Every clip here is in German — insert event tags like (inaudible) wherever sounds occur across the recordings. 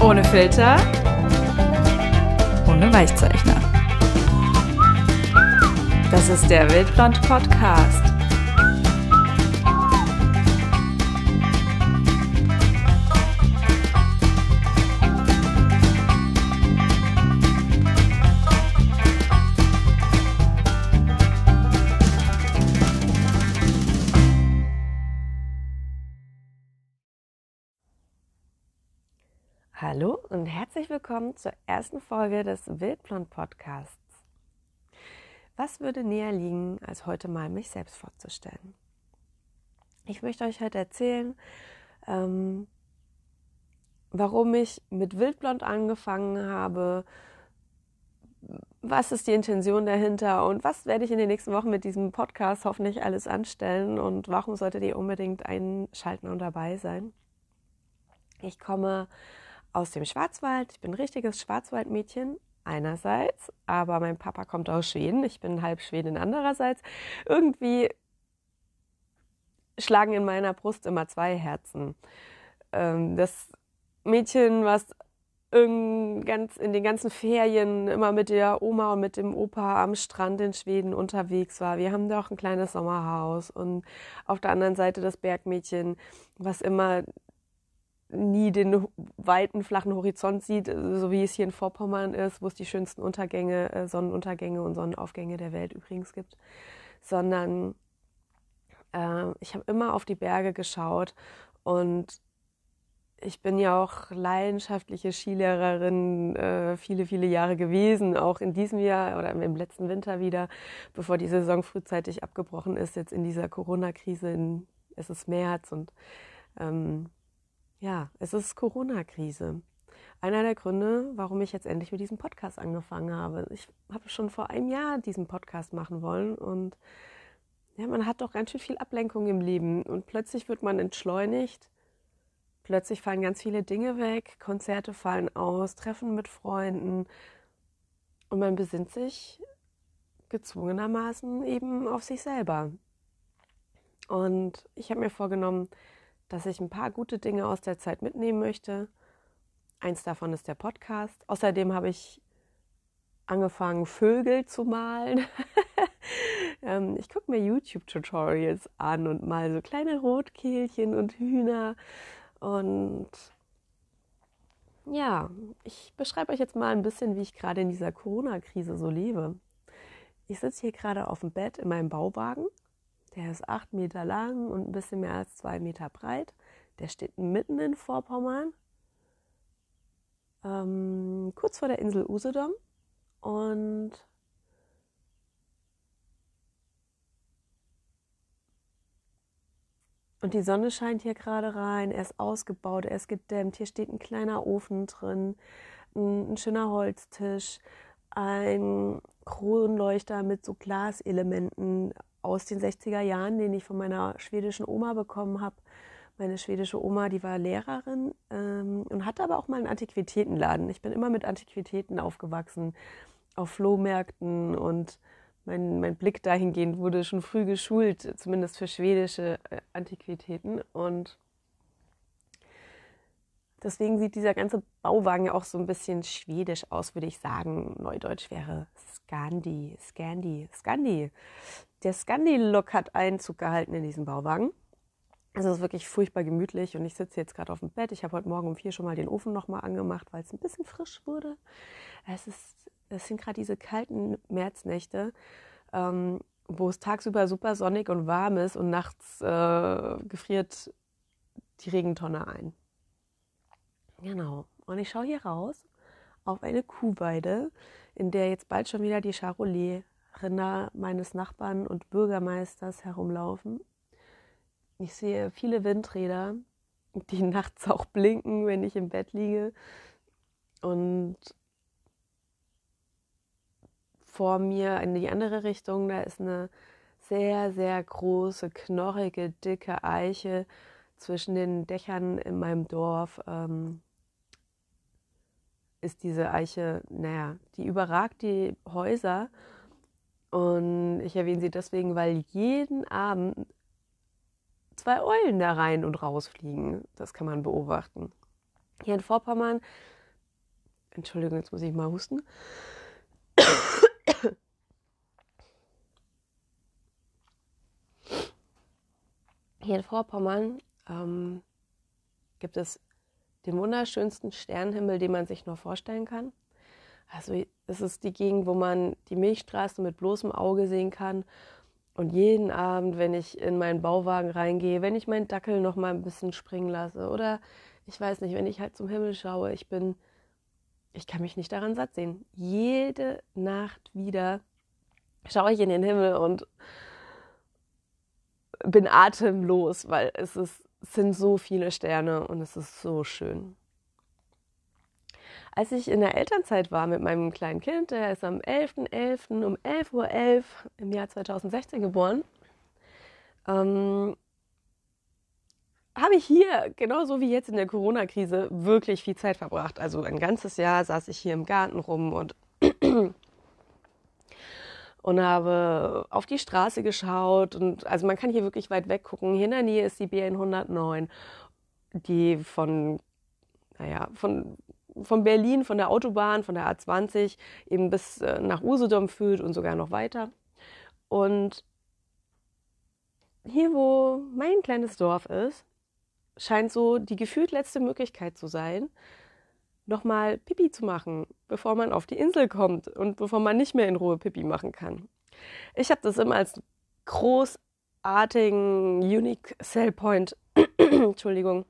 Ohne Filter. Ohne Weichzeichner. Das ist der Wildblond Podcast. Und herzlich willkommen zur ersten Folge des Wildblond Podcasts. Was würde näher liegen, als heute mal mich selbst vorzustellen? Ich möchte euch heute erzählen, ähm, warum ich mit Wildblond angefangen habe, was ist die Intention dahinter und was werde ich in den nächsten Wochen mit diesem Podcast hoffentlich alles anstellen und warum solltet ihr unbedingt einschalten und dabei sein. Ich komme aus dem Schwarzwald. Ich bin ein richtiges Schwarzwaldmädchen einerseits, aber mein Papa kommt aus Schweden. Ich bin halb Schwedin andererseits. Irgendwie schlagen in meiner Brust immer zwei Herzen. Ähm, das Mädchen, was in den ganzen Ferien immer mit der Oma und mit dem Opa am Strand in Schweden unterwegs war. Wir haben da auch ein kleines Sommerhaus und auf der anderen Seite das Bergmädchen, was immer nie den weiten, flachen Horizont sieht, so wie es hier in Vorpommern ist, wo es die schönsten Untergänge, äh, Sonnenuntergänge und Sonnenaufgänge der Welt übrigens gibt, sondern äh, ich habe immer auf die Berge geschaut und ich bin ja auch leidenschaftliche Skilehrerin äh, viele, viele Jahre gewesen, auch in diesem Jahr oder im letzten Winter wieder, bevor die Saison frühzeitig abgebrochen ist, jetzt in dieser Corona-Krise, es ist März und ähm, ja, es ist Corona-Krise. Einer der Gründe, warum ich jetzt endlich mit diesem Podcast angefangen habe. Ich habe schon vor einem Jahr diesen Podcast machen wollen und ja, man hat doch ganz schön viel Ablenkung im Leben und plötzlich wird man entschleunigt. Plötzlich fallen ganz viele Dinge weg, Konzerte fallen aus, Treffen mit Freunden und man besinnt sich gezwungenermaßen eben auf sich selber. Und ich habe mir vorgenommen, dass ich ein paar gute Dinge aus der Zeit mitnehmen möchte. Eins davon ist der Podcast. Außerdem habe ich angefangen, Vögel zu malen. (laughs) Ähm, ich gucke mir YouTube-Tutorials an und mal so kleine Rotkehlchen und Hühner. Und ja, ich beschreibe euch jetzt mal ein bisschen, wie ich gerade in dieser Corona-Krise so lebe. Ich sitze hier gerade auf dem Bett in meinem Bauwagen der ist acht Meter lang und ein bisschen mehr als zwei Meter breit. Der steht mitten in Vorpommern, ähm, kurz vor der Insel Usedom. Und Und die Sonne scheint hier gerade rein, er ist ausgebaut, er ist gedämmt, hier steht ein kleiner Ofen drin, ein, ein schöner Holztisch, ein Kronleuchter mit so Glaselementen aus den 60er Jahren, den ich von meiner schwedischen Oma bekommen habe. Meine schwedische Oma, die war Lehrerin ähm, und hatte aber auch mal einen Antiquitätenladen. Ich bin immer mit Antiquitäten aufgewachsen, auf Flohmärkten und mein, mein Blick dahingehend wurde schon früh geschult, zumindest für schwedische äh, Antiquitäten. Und deswegen sieht dieser ganze Bauwagen ja auch so ein bisschen schwedisch aus, würde ich sagen. Neudeutsch wäre Scandi, Scandi, Scandi. Der Scandi-Look hat Einzug gehalten in diesen Bauwagen. Also es ist wirklich furchtbar gemütlich und ich sitze jetzt gerade auf dem Bett. Ich habe heute Morgen um vier schon mal den Ofen nochmal angemacht, weil es ein bisschen frisch wurde. Es, ist, es sind gerade diese kalten Märznächte, ähm, wo es tagsüber super sonnig und warm ist und nachts äh, gefriert die Regentonne ein. Genau. Und ich schaue hier raus auf eine Kuhweide, in der jetzt bald schon wieder die Charolais Rinder meines Nachbarn und Bürgermeisters herumlaufen. Ich sehe viele Windräder, die (laughs) nachts auch blinken, wenn ich im Bett liege. Und vor mir in die andere Richtung, da ist eine sehr, sehr große, knorrige, dicke Eiche zwischen den Dächern in meinem Dorf. Ähm, ist diese Eiche, naja, die überragt die Häuser und ich erwähne sie deswegen, weil jeden Abend zwei Eulen da rein und rausfliegen. Das kann man beobachten. Hier in Vorpommern, Entschuldigung, jetzt muss ich mal husten. Hier in Vorpommern ähm, gibt es den wunderschönsten Sternenhimmel, den man sich nur vorstellen kann. Also es ist die Gegend, wo man die Milchstraße mit bloßem Auge sehen kann. Und jeden Abend, wenn ich in meinen Bauwagen reingehe, wenn ich meinen Dackel noch mal ein bisschen springen lasse oder ich weiß nicht, wenn ich halt zum Himmel schaue, ich bin, ich kann mich nicht daran satt sehen. Jede Nacht wieder schaue ich in den Himmel und bin atemlos, weil es, ist, es sind so viele Sterne und es ist so schön. Als ich in der Elternzeit war mit meinem kleinen Kind, der ist am 11.11. .11. um 11.11 Uhr .11 im Jahr 2016 geboren, ähm, habe ich hier, genauso wie jetzt in der Corona-Krise, wirklich viel Zeit verbracht. Also ein ganzes Jahr saß ich hier im Garten rum und, (clears throat) und habe auf die Straße geschaut. Und also man kann hier wirklich weit weg gucken. Hier in der Nähe ist die BN 109, die von, naja, von von Berlin, von der Autobahn, von der A20 eben bis äh, nach Usedom führt und sogar noch weiter. Und hier, wo mein kleines Dorf ist, scheint so die gefühlt letzte Möglichkeit zu sein, nochmal Pipi zu machen, bevor man auf die Insel kommt und bevor man nicht mehr in Ruhe Pipi machen kann. Ich habe das immer als großartigen Unique Sell Point, (clears throat) Entschuldigung,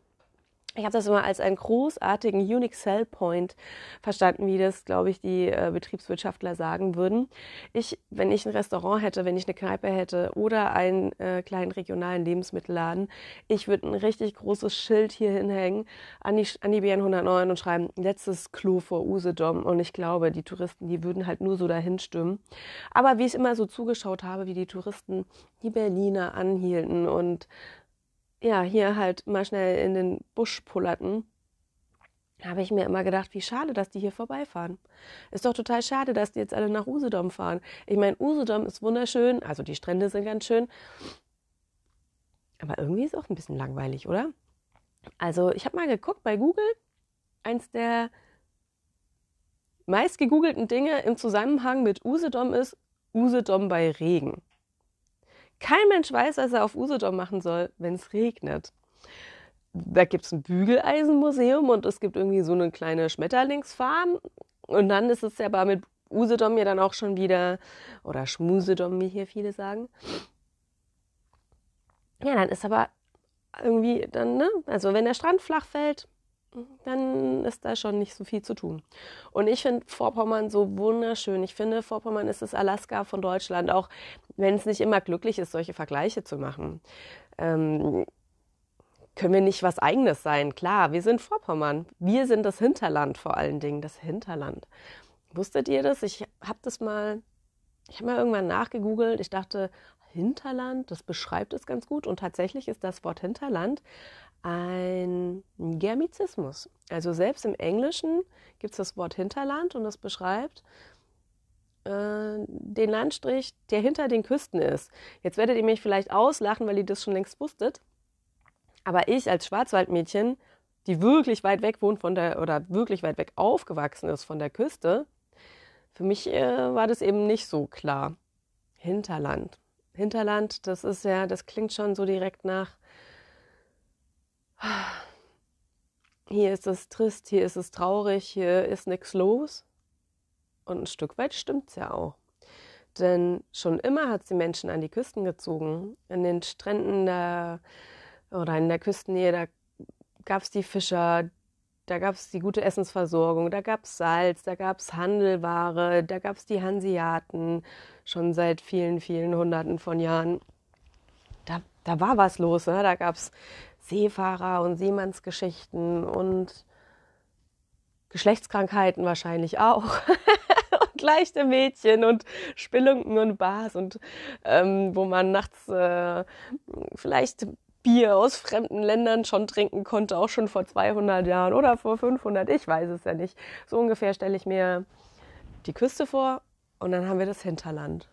ich habe das immer als einen großartigen Unique Sell Point verstanden, wie das, glaube ich, die äh, Betriebswirtschaftler sagen würden. Ich, wenn ich ein Restaurant hätte, wenn ich eine Kneipe hätte oder einen äh, kleinen regionalen Lebensmittelladen, ich würde ein richtig großes Schild hier hinhängen an die, an die BN 109 und schreiben, letztes Klo vor Usedom. Und ich glaube, die Touristen, die würden halt nur so dahin stimmen. Aber wie ich immer so zugeschaut habe, wie die Touristen die Berliner anhielten und ja, hier halt mal schnell in den Busch pullerten, habe ich mir immer gedacht, wie schade, dass die hier vorbeifahren. Ist doch total schade, dass die jetzt alle nach Usedom fahren. Ich meine, Usedom ist wunderschön, also die Strände sind ganz schön. Aber irgendwie ist auch ein bisschen langweilig, oder? Also, ich habe mal geguckt bei Google. Eins der meist gegoogelten Dinge im Zusammenhang mit Usedom ist Usedom bei Regen. Kein Mensch weiß, was er auf Usedom machen soll, wenn es regnet. Da gibt es ein Bügeleisenmuseum und es gibt irgendwie so eine kleine Schmetterlingsfarm. Und dann ist es ja aber mit Usedom ja dann auch schon wieder, oder Schmusedom, wie hier viele sagen. Ja, dann ist aber irgendwie dann, ne? Also wenn der Strand flach fällt, dann ist da schon nicht so viel zu tun. Und ich finde Vorpommern so wunderschön. Ich finde, Vorpommern ist das Alaska von Deutschland, auch wenn es nicht immer glücklich ist, solche Vergleiche zu machen. Ähm, können wir nicht was Eigenes sein? Klar, wir sind Vorpommern. Wir sind das Hinterland vor allen Dingen, das Hinterland. Wusstet ihr das? Ich habe das mal, ich habe mal irgendwann nachgegoogelt. Ich dachte, Hinterland, das beschreibt es ganz gut. Und tatsächlich ist das Wort Hinterland ein Germizismus. Also selbst im Englischen gibt es das Wort Hinterland und das beschreibt äh, den Landstrich, der hinter den Küsten ist. Jetzt werdet ihr mich vielleicht auslachen, weil ihr das schon längst wusstet. Aber ich als Schwarzwaldmädchen, die wirklich weit weg wohnt von der oder wirklich weit weg aufgewachsen ist von der Küste, für mich äh, war das eben nicht so klar. Hinterland. Hinterland, das ist ja, das klingt schon so direkt nach hier ist es trist, hier ist es traurig, hier ist nichts los. Und ein Stück weit stimmt es ja auch. Denn schon immer hat es die Menschen an die Küsten gezogen. An den Stränden da oder in der Küstennähe, da gab es die Fischer, da gab es die gute Essensversorgung, da gab es Salz, da gab es Handelware, da gab es die Hanseaten schon seit vielen, vielen Hunderten von Jahren. Da, da war was los, ne? da gab es Seefahrer und Seemannsgeschichten und Geschlechtskrankheiten wahrscheinlich auch. (laughs) und leichte Mädchen und Spelunken und Bars und ähm, wo man nachts äh, vielleicht Bier aus fremden Ländern schon trinken konnte, auch schon vor 200 Jahren oder vor 500, ich weiß es ja nicht. So ungefähr stelle ich mir die Küste vor und dann haben wir das Hinterland.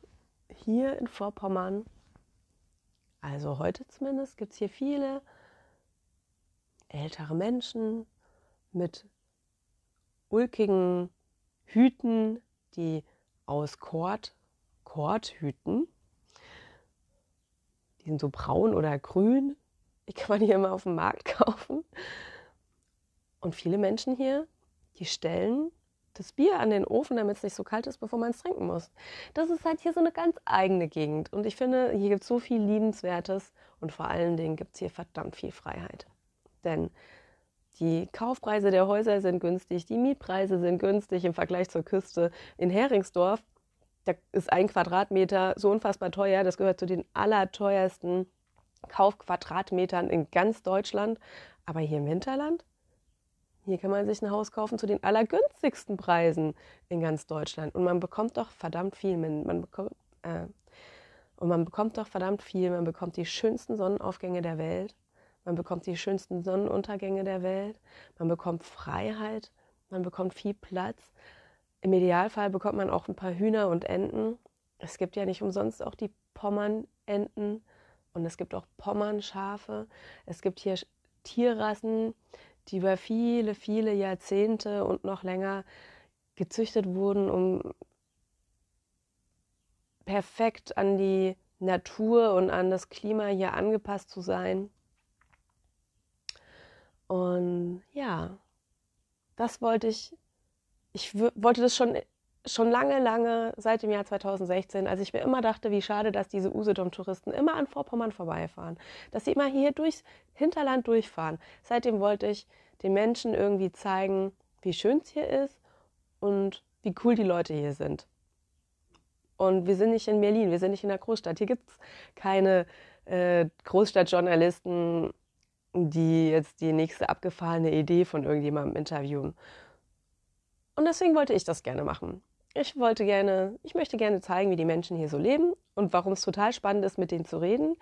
Hier in Vorpommern Also heute zumindest gibt es hier viele ältere Menschen mit ulkigen Hüten, die aus Kord, Kordhüten, die sind so braun oder grün, die kann man hier immer auf dem Markt (laughs) kaufen. Und viele Menschen hier, die stellen das Bier an den Ofen, damit es nicht so kalt ist, bevor man es trinken muss. Das ist halt hier so eine ganz eigene Gegend. Und ich finde, hier gibt es so viel Liebenswertes und vor allen Dingen gibt es hier verdammt viel Freiheit. Denn die Kaufpreise der Häuser sind günstig, die Mietpreise sind günstig im Vergleich zur Küste in Heringsdorf. Da ist ein Quadratmeter so unfassbar teuer. Das gehört zu den allerteuersten Kaufquadratmetern in ganz Deutschland. Aber hier im Hinterland, hier kann man sich ein Haus kaufen zu den allergünstigsten Preisen in ganz Deutschland. Und man bekommt doch verdammt viel. Man bekommt, äh, und man bekommt doch verdammt viel. Man bekommt die schönsten Sonnenaufgänge der Welt. Man bekommt die schönsten Sonnenuntergänge der Welt. Man bekommt Freiheit. Man bekommt viel Platz. Im Idealfall bekommt man auch ein paar Hühner und Enten. Es gibt ja nicht umsonst auch die Pommern-Enten und es gibt auch Pommernschafe. Es gibt hier Tierrassen, die über viele, viele Jahrzehnte und noch länger gezüchtet wurden, um perfekt an die Natur und an das Klima hier angepasst zu sein. Und ja, das wollte ich, ich wollte das schon, schon lange, lange seit dem Jahr 2016, als ich mir immer dachte, wie schade, dass diese Usedom-Touristen immer an Vorpommern vorbeifahren, dass sie immer hier durchs Hinterland durchfahren. Seitdem wollte ich den Menschen irgendwie zeigen, wie schön es hier ist und wie cool die Leute hier sind. Und wir sind nicht in Berlin, wir sind nicht in der Großstadt. Hier gibt es keine äh, Großstadtjournalisten die jetzt die nächste abgefahrene Idee von irgendjemandem interviewen. Und deswegen wollte ich das gerne machen. Ich wollte gerne, ich möchte gerne zeigen, wie die Menschen hier so leben und warum es total spannend ist, mit denen zu reden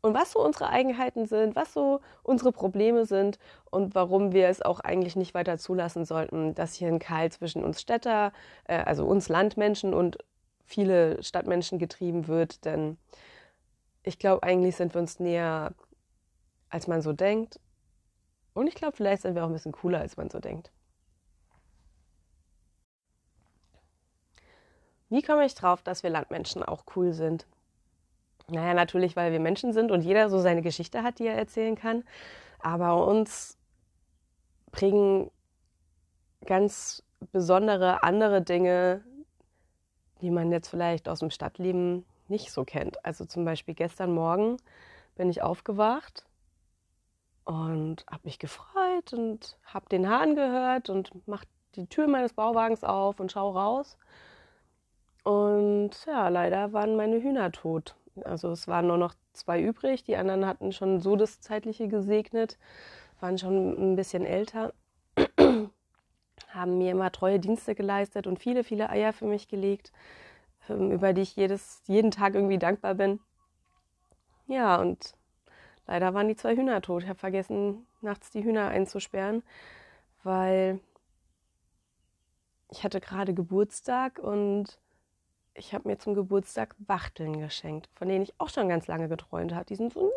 und was so unsere Eigenheiten sind, was so unsere Probleme sind und warum wir es auch eigentlich nicht weiter zulassen sollten, dass hier ein Keil zwischen uns Städter, äh, also uns Landmenschen und viele Stadtmenschen getrieben wird. Denn ich glaube, eigentlich sind wir uns näher als man so denkt. Und ich glaube, vielleicht sind wir auch ein bisschen cooler, als man so denkt. Wie komme ich drauf, dass wir Landmenschen auch cool sind? Naja, natürlich, weil wir Menschen sind und jeder so seine Geschichte hat, die er erzählen kann. Aber uns bringen ganz besondere andere Dinge, die man jetzt vielleicht aus dem Stadtleben nicht so kennt. Also zum Beispiel gestern Morgen bin ich aufgewacht und habe mich gefreut und habe den Hahn gehört und mache die Tür meines Bauwagens auf und schaue raus. Und ja, leider waren meine Hühner tot. Also es waren nur noch zwei übrig. Die anderen hatten schon so das Zeitliche gesegnet, waren schon ein bisschen älter, (clears throat) haben mir immer treue Dienste geleistet und viele, viele Eier für mich gelegt, ähm, über die ich jedes, jeden Tag irgendwie dankbar bin. Ja, und Leider waren die zwei Hühner tot. Ich habe vergessen, nachts die Hühner einzusperren, weil ich hatte gerade Geburtstag und ich habe mir zum Geburtstag Wachteln geschenkt, von denen ich auch schon ganz lange geträumt habe. Die sind so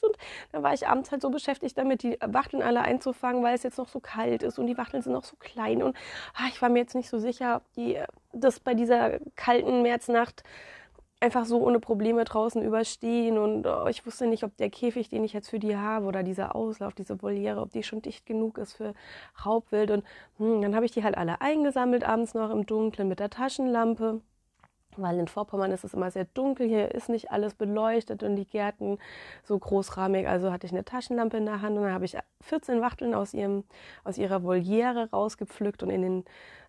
süß und dann war ich abends halt so beschäftigt damit, die Wachteln alle einzufangen, weil es jetzt noch so kalt ist und die Wachteln sind noch so klein und ah, ich war mir jetzt nicht so sicher, ob die das bei dieser kalten Märznacht einfach so ohne Probleme draußen überstehen und oh, ich wusste nicht, ob der Käfig, den ich jetzt für die habe oder dieser Auslauf, diese Voliere, ob die schon dicht genug ist für Raubwild und hm, dann habe ich die halt alle eingesammelt abends noch im Dunkeln mit der Taschenlampe. Weil in Vorpommern ist es immer sehr dunkel, hier ist nicht alles beleuchtet und die Gärten so großrahmig. Also hatte ich eine Taschenlampe in der Hand und dann habe ich 14 Wachteln aus, ihrem, aus ihrer Voliere rausgepflückt und in den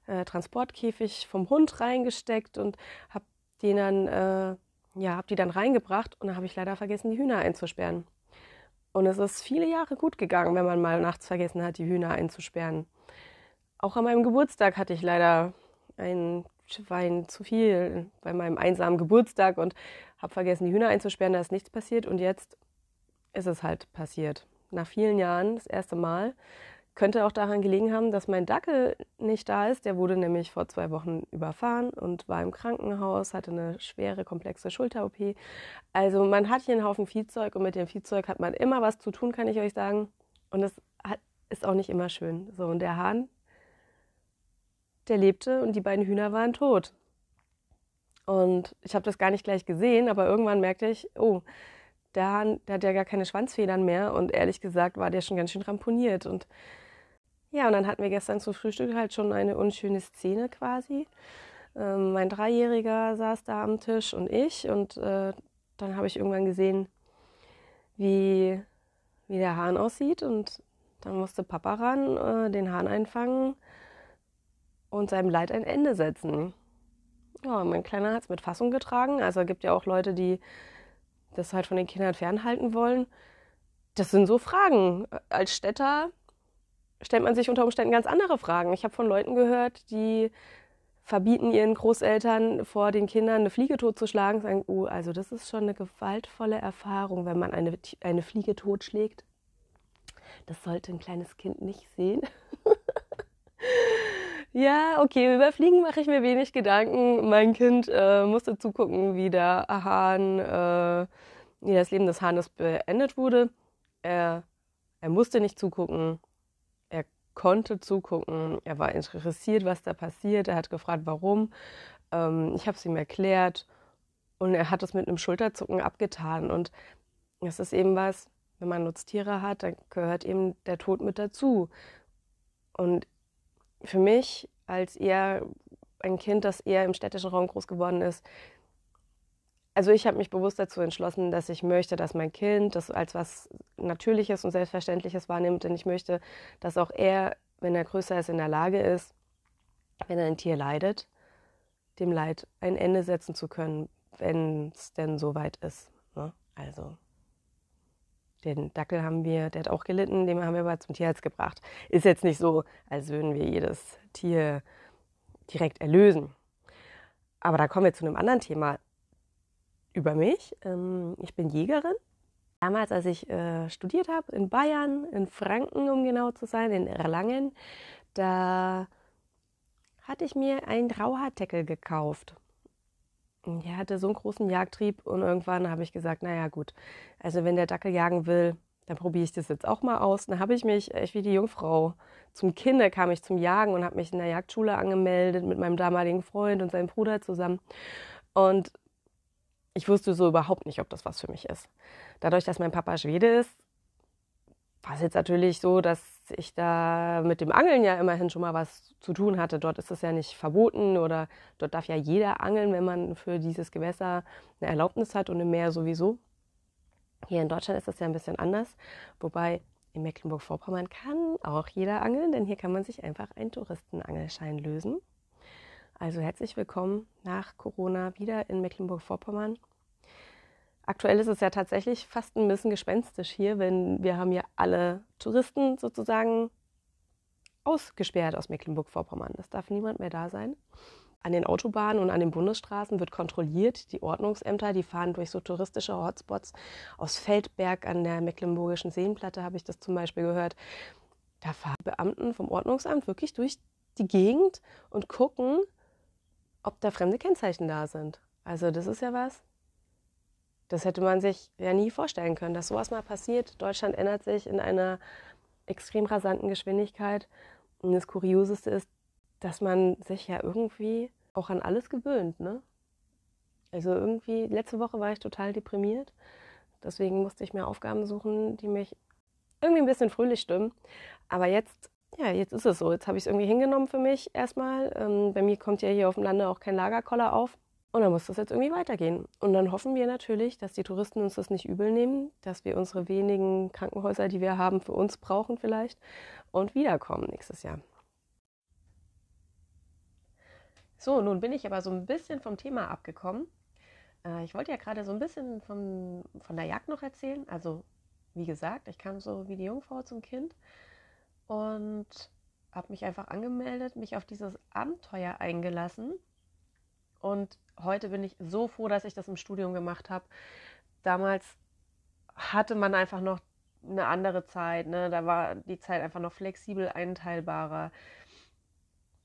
äh, Transportkäfig vom Hund reingesteckt und habe die dann, äh, ja, habe die dann reingebracht und dann habe ich leider vergessen, die Hühner einzusperren. Und es ist viele Jahre gut gegangen, wenn man mal nachts vergessen hat, die Hühner einzusperren. Auch an meinem Geburtstag hatte ich leider ein Schwein zu viel bei meinem einsamen Geburtstag und habe vergessen, die Hühner einzusperren. Da ist nichts passiert und jetzt ist es halt passiert. Nach vielen Jahren, das erste Mal, könnte auch daran gelegen haben, dass mein Dackel nicht da ist. Der wurde nämlich vor zwei Wochen überfahren und war im Krankenhaus, hatte eine schwere, komplexe Schulter-OP. Also man hat hier einen Haufen Viehzeug und mit dem Viehzeug hat man immer was zu tun, kann ich euch sagen. Und es ist auch nicht immer schön. So, und der Hahn, der lebte und die beiden Hühner waren tot. Und ich habe das gar nicht gleich gesehen, aber irgendwann merkte ich, oh, der Hahn, der hat ja gar keine Schwanzfedern mehr und ehrlich gesagt war der schon ganz schön ramponiert. Und ja, und dann hatten wir gestern zum Frühstück halt schon eine unschöne Szene quasi. Ähm, mein Dreijähriger saß da am Tisch und ich und äh, dann habe ich irgendwann gesehen, wie, wie der Hahn aussieht und dann musste Papa ran, äh, den Hahn einfangen und seinem Leid ein Ende setzen. Ja, mein Kleiner hat es mit Fassung getragen. Also es gibt ja auch Leute, die das halt von den Kindern fernhalten wollen. Das sind so Fragen. Als Städter stellt man sich unter Umständen ganz andere Fragen. Ich habe von Leuten gehört, die verbieten ihren Großeltern vor den Kindern eine Fliege totzuschlagen, sagen, oh, also das ist schon eine gewaltvolle Erfahrung, wenn man eine, eine Fliege totschlägt. Das sollte ein kleines Kind nicht sehen. (laughs) Ja, okay, über Fliegen mache ich mir wenig Gedanken. Mein Kind äh, musste zugucken, wie der Hahn, äh, wie das Leben des Hahnes beendet wurde. Er, er musste nicht zugucken. Konnte zugucken. Er war interessiert, was da passiert. Er hat gefragt, warum. Ähm, ich habe es ihm erklärt. Und er hat es mit einem Schulterzucken abgetan. Und das ist eben was, wenn man Nutztiere hat, dann gehört eben der Tod mit dazu. Und für mich als eher ein Kind, das eher im städtischen Raum groß geworden ist, also ich habe mich bewusst dazu entschlossen, dass ich möchte, dass mein Kind das als was Natürliches und Selbstverständliches wahrnimmt. Denn ich möchte, dass auch er, wenn er größer ist, in der Lage ist, wenn ein Tier leidet, dem Leid ein Ende setzen zu können, wenn es denn soweit ist. Ne? Also den Dackel haben wir, der hat auch gelitten, den haben wir aber zum Tierarzt gebracht. Ist jetzt nicht so, als würden wir jedes Tier direkt erlösen. Aber da kommen wir zu einem anderen Thema über mich. Ähm, ich bin Jägerin. Damals, als ich äh, studiert habe in Bayern, in Franken, um genau zu sein, in Erlangen, da hatte ich mir einen Rauhaardeckel gekauft der hatte so einen großen Jagdtrieb und irgendwann habe ich gesagt, naja gut, also wenn der Dackel jagen will, dann probiere ich das jetzt auch mal aus. Dann habe ich mich, echt wie die Jungfrau, zum Kinder kam ich zum Jagen und habe mich in der Jagdschule angemeldet mit meinem damaligen Freund und seinem Bruder zusammen. Und ich wusste so überhaupt nicht, ob das was für mich ist. Dadurch, dass mein Papa Schwede ist, war es jetzt natürlich so, dass ich da mit dem Angeln ja immerhin schon mal was zu tun hatte. Dort ist es ja nicht verboten oder dort darf ja jeder angeln, wenn man für dieses Gewässer eine Erlaubnis hat und im Meer sowieso. Hier in Deutschland ist das ja ein bisschen anders, wobei in Mecklenburg-Vorpommern kann auch jeder angeln, denn hier kann man sich einfach einen Touristenangelschein lösen. Also herzlich willkommen nach Corona wieder in Mecklenburg-Vorpommern. Aktuell ist es ja tatsächlich fast ein bisschen gespenstisch hier, wenn wir haben ja alle Touristen sozusagen ausgesperrt aus Mecklenburg-Vorpommern. Es darf niemand mehr da sein. An den Autobahnen und an den Bundesstraßen wird kontrolliert. Die Ordnungsämter, die fahren durch so touristische Hotspots. Aus Feldberg an der Mecklenburgischen Seenplatte habe ich das zum Beispiel gehört. Da fahren Beamten vom Ordnungsamt wirklich durch die Gegend und gucken, ob da fremde Kennzeichen da sind. Also das ist ja was. Das hätte man sich ja nie vorstellen können, dass sowas mal passiert. Deutschland ändert sich in einer extrem rasanten Geschwindigkeit. Und das Kurioseste ist, dass man sich ja irgendwie auch an alles gewöhnt. Ne? Also irgendwie, letzte Woche war ich total deprimiert. Deswegen musste ich mir Aufgaben suchen, die mich irgendwie ein bisschen fröhlich stimmen. Aber jetzt, ja, jetzt ist es so. Jetzt habe ich es irgendwie hingenommen für mich erstmal. Ähm, bei mir kommt ja hier auf dem Lande auch kein Lagerkoller auf. Und dann muss das jetzt irgendwie weitergehen. Und dann hoffen wir natürlich, dass die Touristen uns das nicht übel nehmen, dass wir unsere wenigen Krankenhäuser, die wir haben, für uns brauchen vielleicht und wiederkommen nächstes Jahr. So, nun bin ich aber so ein bisschen vom Thema abgekommen. Äh, ich wollte ja gerade so ein bisschen von, von der Jagd noch erzählen. Also, wie gesagt, ich kam so wie die Jungfrau zum Kind und habe mich einfach angemeldet, mich auf dieses Abenteuer eingelassen und heute bin ich so froh, dass ich das im Studium gemacht habe. Damals hatte man einfach noch eine andere Zeit. Ne? Da war die Zeit einfach noch flexibel einteilbarer.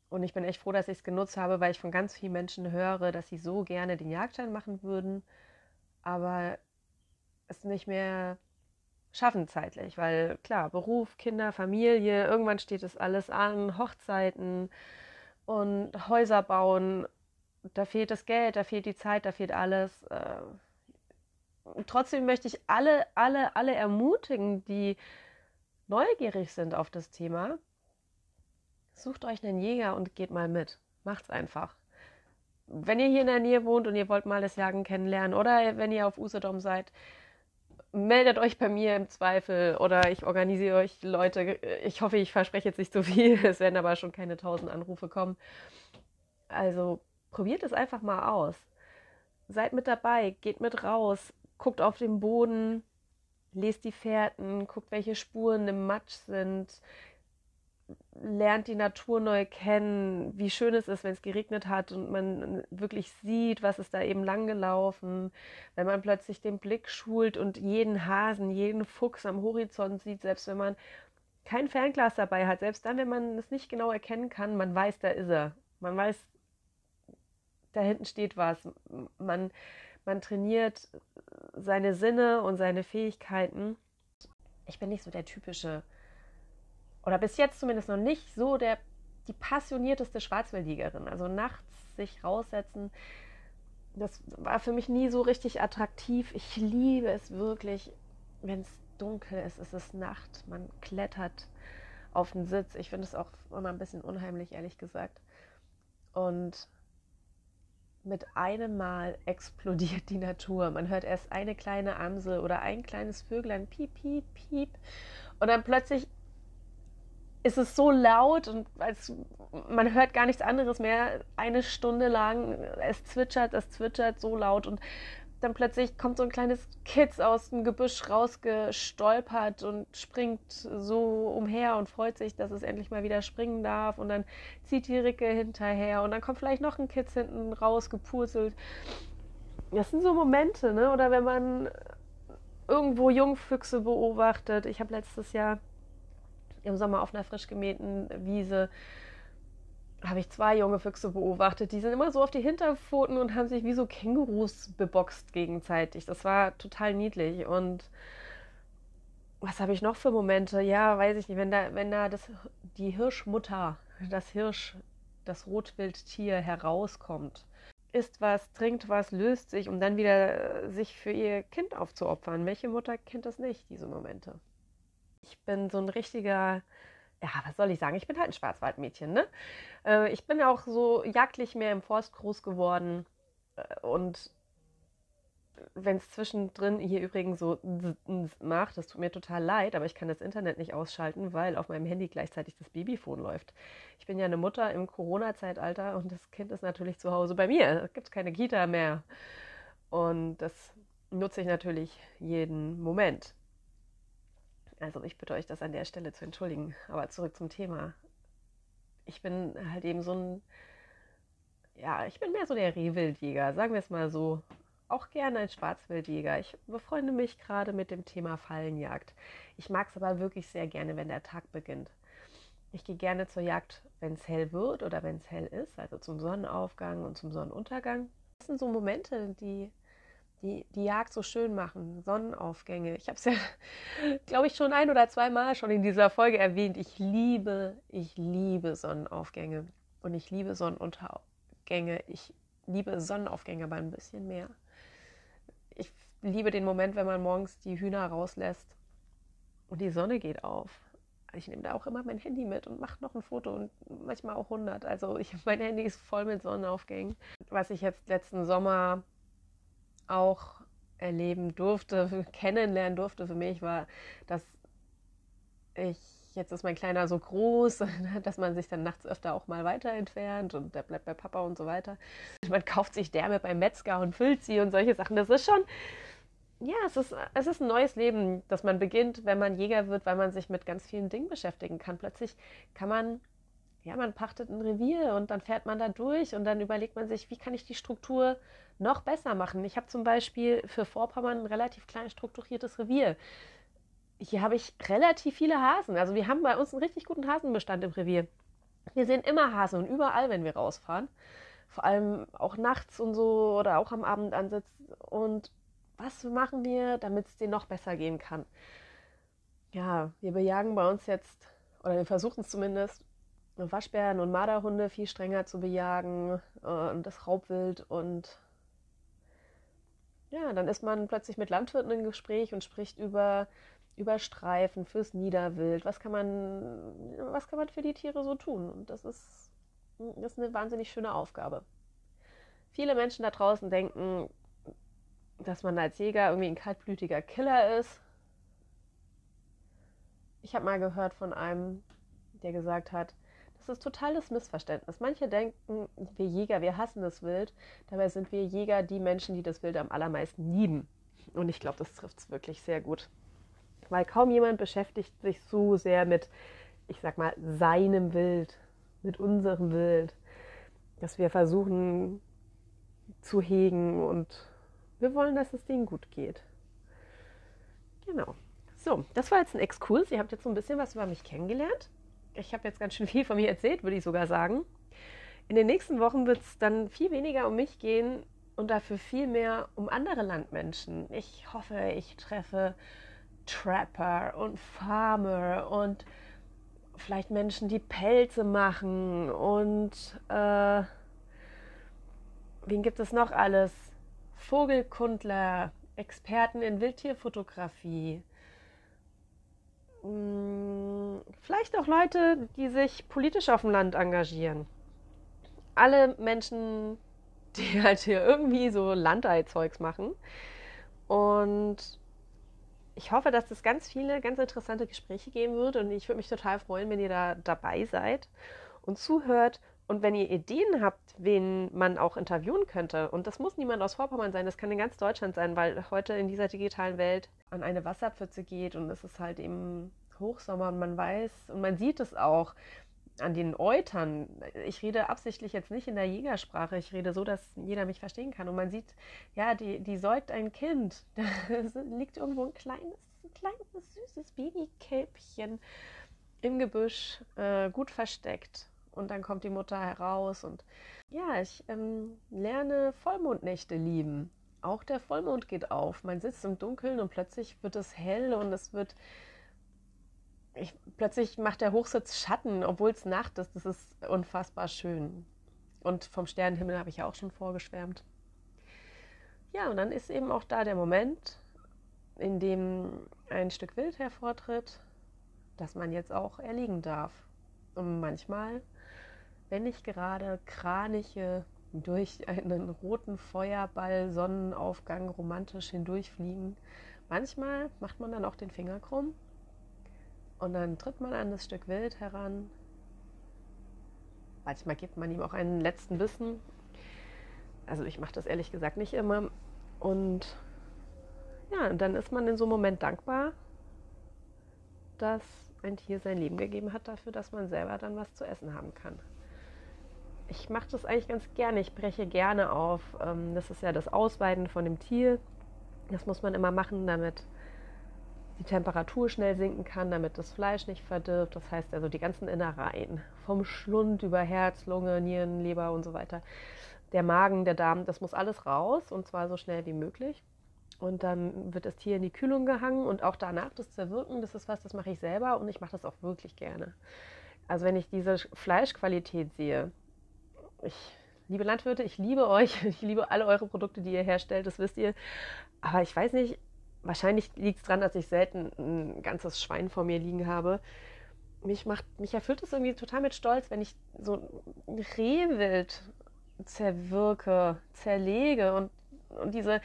Und ich bin echt froh, dass ich es genutzt habe, weil ich von ganz vielen Menschen höre, dass sie so gerne den Jagdschein machen würden, aber es nicht mehr schaffen zeitlich, weil klar, Beruf, Kinder, Familie, irgendwann steht es alles an, Hochzeiten und Häuser bauen, da fehlt das Geld, da fehlt die Zeit, da fehlt alles. Äh, trotzdem möchte ich alle, alle, alle ermutigen, die neugierig sind auf das Thema, sucht euch einen Jäger und geht mal mit. Macht's einfach. Wenn ihr hier in der Nähe wohnt und ihr wollt mal das Jagen kennenlernen oder wenn ihr auf Usedom seid, meldet euch bei mir im Zweifel oder ich organisiere euch Leute. Ich hoffe, ich verspreche jetzt nicht so viel. (laughs) Es werden aber schon keine tausend Anrufe kommen. Also probiert es einfach mal aus. Seid mit dabei, geht mit raus, guckt auf den Boden, lest die Fährten, guckt, welche Spuren im Matsch sind, lernt die Natur neu kennen, wie schön es ist, wenn es geregnet hat und man wirklich sieht, was ist da eben langgelaufen, wenn man plötzlich den Blick schult und jeden Hasen, jeden Fuchs am Horizont sieht, selbst wenn man kein Fernglas dabei hat, selbst dann, wenn man es nicht genau erkennen kann, man weiß, da ist er. Man weiß, da hinten steht was. Man, man trainiert seine Sinne und seine Fähigkeiten. Ich bin nicht so der typische oder bis jetzt zumindest noch nicht so der, die passionierteste Schwarzwildjägerin. Also nachts sich raussetzen, das war für mich nie so richtig attraktiv. Ich liebe es wirklich, wenn es dunkel ist, es ist Nacht, man klettert auf den Sitz. Ich finde es auch immer ein bisschen unheimlich, ehrlich gesagt. Und mit einem Mal (laughs) explodiert die Natur. Man hört erst eine kleine Amsel oder ein kleines Vöglein, piep, piep, piep. Und dann plötzlich ist es so laut und als, man hört gar nichts anderes mehr. Eine Stunde lang, es zwitschert, es zwitschert so laut und dann plötzlich kommt so ein kleines Kitz aus dem Gebüsch rausgestolpert und springt so umher und freut sich, dass es endlich mal wieder springen darf. Und dann zieht die Ricke hinterher und dann kommt vielleicht noch ein Kitz hinten rausgepurzelt. Das sind so Momente, ne? Oder wenn man irgendwo Jungfüchse beobachtet. Ich habe letztes Jahr im Sommer auf einer frisch gemähten Wiese habe ich zwei junge Füchse beobachtet. Die sind immer so auf die Hinterpfoten und haben sich wie so Kängurus beboxt gegenseitig. Das war total niedlich. Und was habe ich noch für Momente? Ja, weiß ich nicht. Wenn da, wenn da das, die Hirschmutter, das Hirsch, das Rotwildtier herauskommt, isst was, trinkt was, löst sich, um dann wieder sich für ihr Kind aufzuopfern. Welche Mutter kennt das nicht, diese Momente? Ich bin so ein richtiger, ja, was soll ich sagen? Ich bin halt ein Schwarzwaldmädchen, ne? Äh, ich bin auch so jagdlich mehr im Forst groß geworden. Äh, und wenn es zwischendrin hier übrigens so macht, das tut mir total leid, aber ich kann das Internet nicht ausschalten, weil auf meinem Handy gleichzeitig das Babyphone läuft. Ich bin ja eine Mutter im Corona-Zeitalter und das Kind ist natürlich zu Hause bei mir. Es gibt keine Kita mehr. Und das nutze ich natürlich jeden Moment. Also ich bitte euch, das an der Stelle zu entschuldigen. Aber zurück zum Thema. Ich bin halt eben so ein, ja, ich bin mehr so der Rehwildjäger, sagen wir es mal so. Auch gerne ein Schwarzwildjäger. Ich befreunde mich gerade mit dem Thema Fallenjagd. Ich mag es aber wirklich sehr gerne, wenn der Tag beginnt. Ich gehe gerne zur Jagd, wenn es hell wird oder wenn es hell ist, also zum Sonnenaufgang und zum Sonnenuntergang. Das sind so Momente, die die, die Jagd so schön machen, Sonnenaufgänge. Ich habe es ja, (laughs) glaube ich, schon ein oder zweimal schon in dieser Folge erwähnt. Ich liebe, ich liebe Sonnenaufgänge und ich liebe Sonnenuntergänge. Ich liebe Sonnenaufgänge aber ein bisschen mehr. Ich liebe den Moment, wenn man morgens die Hühner rauslässt und die Sonne geht auf. Ich nehme da auch immer mein Handy mit und mache noch ein Foto und manchmal auch 100. Also ich, (laughs) mein Handy ist voll mit Sonnenaufgängen. Was ich jetzt letzten Sommer auch erleben durfte, (laughs) kennenlernen durfte für mich, war, dass ich, jetzt ist mein Kleiner so groß, (laughs) dass man sich dann nachts öfter auch mal weiter entfernt und der bleibt bei Papa und so weiter. Man kauft sich Därme beim Metzger und füllt sie und solche Sachen. Das ist schon, ja, es ist, es ist ein neues Leben, das man beginnt, wenn man Jäger wird, weil man sich mit ganz vielen Dingen beschäftigen kann. Plötzlich kann man ja, man pachtet ein Revier und dann fährt man da durch und dann überlegt man sich, wie kann ich die Struktur noch besser machen. Ich habe zum Beispiel für Vorpommern ein relativ klein strukturiertes Revier. hier habe ich relativ viele Hasen. Also wir haben bei uns einen richtig guten Hasenbestand im Revier. Wir sehen immer Hasen und überall, wenn wir rausfahren. Vor allem auch nachts und so oder auch am Abend ansitzen. Und was machen wir, damit es denen noch besser gehen kann? Ja, wir bejagen bei uns jetzt, oder wir versuchen es zumindest, Waschbären und Marderhunde viel strenger zu bejagen äh, und das Raubwild und ja, dann ist man plötzlich mit Landwirten im Gespräch und spricht über, über Streifen fürs Niederwild. Was kann man, was kann man für die Tiere so tun? Und das ist, das ist eine wahnsinnig schöne Aufgabe. Viele Menschen da draußen denken, dass man als Jäger irgendwie ein kaltblütiger Killer ist. Ich habe mal gehört von einem, der gesagt hat, das ist totales Missverständnis. Manche denken, wir Jäger, wir hassen das Wild. Dabei sind wir Jäger die Menschen, die das Wild am allermeisten lieben. Und ich glaube, das trifft es wirklich sehr gut. Weil kaum jemand beschäftigt sich so sehr mit, ich sag mal, seinem Wild, mit unserem Wild, dass wir versuchen zu hegen und wir wollen, dass es denen gut geht. Genau. So, das war jetzt ein Exkurs. Ihr habt jetzt so ein bisschen was über mich kennengelernt ich habe jetzt ganz schön viel von mir erzählt, würde ich sogar sagen. In den nächsten Wochen wird es dann viel weniger um mich gehen und dafür viel mehr um andere Landmenschen. Ich hoffe, ich treffe Trapper und Farmer und vielleicht Menschen, die Pelze machen und äh, wen gibt es noch alles? Vogelkundler, Experten in Wildtierfotografie. Hm, vielleicht auch Leute, die sich politisch auf dem Land engagieren. Alle Menschen, die (laughs) halt hier irgendwie so Landei-Zeugs machen. Und ich hoffe, dass es ganz viele ganz interessante Gespräche geben wird. Und ich würde mich total freuen, wenn ihr da dabei seid und zuhört. Und wenn ihr Ideen habt, wen man auch interviewen könnte, und das muss niemand aus Vorpommern sein, das kann in ganz Deutschland sein, weil heute in dieser digitalen Welt an eine Wasserpfütze geht und es ist halt eben Hochsommer und man weiß und man sieht es auch an den Eutern. Ich rede absichtlich jetzt nicht in der Jägersprache, ich rede so, dass jeder mich verstehen kann. Und man sieht, ja, die, die säugt ein Kind. (laughs) Da liegt irgendwo ein kleines, ein kleines, süßes Babykälbchen im Gebüsch, äh, gut versteckt. Und dann kommt die Mutter heraus und ja, ich ähm, lerne Vollmondnächte lieben. Auch der Vollmond geht auf. Man sitzt im Dunkeln und plötzlich wird es hell und es wird ich, plötzlich macht der Hochsitz Schatten, obwohl es Nacht ist. Das ist unfassbar schön. Und vom Sternenhimmel habe ich ja auch schon vorgeschwärmt. Ja, und dann ist eben auch da der Moment, in dem ein Stück Wild hervortritt, das man jetzt auch erliegen darf. Und manchmal, wenn nicht gerade Kraniche durch einen roten Feuerball Sonnenaufgang romantisch hindurchfliegen, manchmal macht man dann auch den Finger krumm und dann tritt man an das Stück Wild heran. Manchmal gibt man ihm auch einen letzten Bissen. Also ich mache das ehrlich gesagt nicht immer. Und ja, dann ist man in so einem Moment dankbar, dass ein Tier sein Leben gegeben hat dafür, dass man selber dann was zu essen haben kann. Ich mache das eigentlich ganz gerne. Ich breche gerne auf. Ähm, das ist ja das Ausweiden von dem Tier. Das muss man immer machen, damit die Temperatur schnell sinken kann, damit das Fleisch nicht verdirbt. Das heißt also die ganzen Innereien, vom Schlund über Herz, Lunge, Nieren, Leber und so weiter. Der Magen, der Darm, das muss alles raus und zwar so schnell wie möglich. Und dann wird das Tier in die Kühlung gehangen und auch danach das Zerwirken, das ist was, das mache ich selber und ich mache das auch wirklich gerne. Also wenn ich diese Fleischqualität sehe, ich liebe Landwirte, ich liebe euch, (laughs) ich liebe alle eure Produkte, die ihr herstellt, das wisst ihr. Aber ich weiß nicht, wahrscheinlich liegt es daran, dass ich selten ein ganzes Schwein vor mir liegen habe. Mich, macht, mich erfüllt es irgendwie total mit Stolz, wenn ich so ein Rehwild zerwirke, zerlege und, und diese,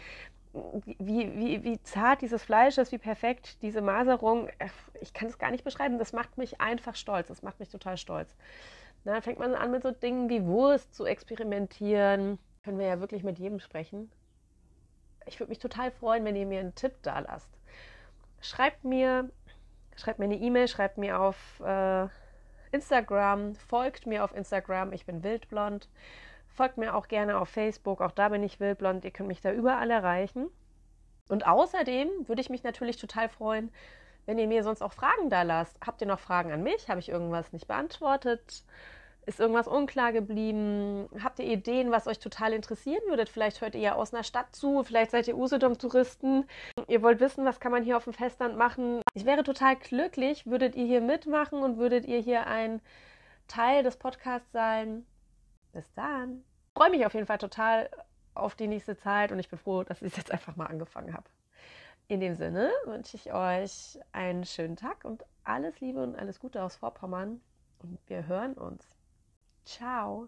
wie, wie, wie zart dieses Fleisch ist, wie perfekt diese Maserung, ich kann es gar nicht beschreiben, das macht mich einfach stolz, das macht mich total stolz. Dann fängt man an mit so Dingen wie Wurst zu experimentieren, können wir ja wirklich mit jedem sprechen ich würde mich total freuen, wenn ihr mir einen Tipp da lasst. Schreibt mir, schreibt mir eine E-Mail, schreibt mir auf äh, Instagram, folgt mir auf Instagram, ich bin wildblond. Folgt mir auch gerne auf Facebook, auch da bin ich wildblond, ihr könnt mich da überall erreichen. Und außerdem würde ich mich natürlich total freuen, wenn ihr mir sonst auch Fragen da lasst. Habt ihr noch Fragen an mich? Habe ich irgendwas nicht beantwortet? Ist irgendwas unklar geblieben? Habt ihr Ideen, was euch total interessieren würdet? Vielleicht hört ihr ja aus einer Stadt zu, vielleicht seid ihr Usedom-Touristen. Ihr wollt wissen, was kann man hier auf dem Festland machen? Ich wäre total glücklich, würdet ihr hier mitmachen und würdet ihr hier ein Teil des Podcasts sein. Bis dann. Ich freue mich auf jeden Fall total auf die nächste Zeit und ich bin froh, dass ich es jetzt einfach mal angefangen habe. In dem Sinne wünsche ich euch einen schönen Tag und alles Liebe und alles Gute aus Vorpommern. Und wir hören uns. Ciao.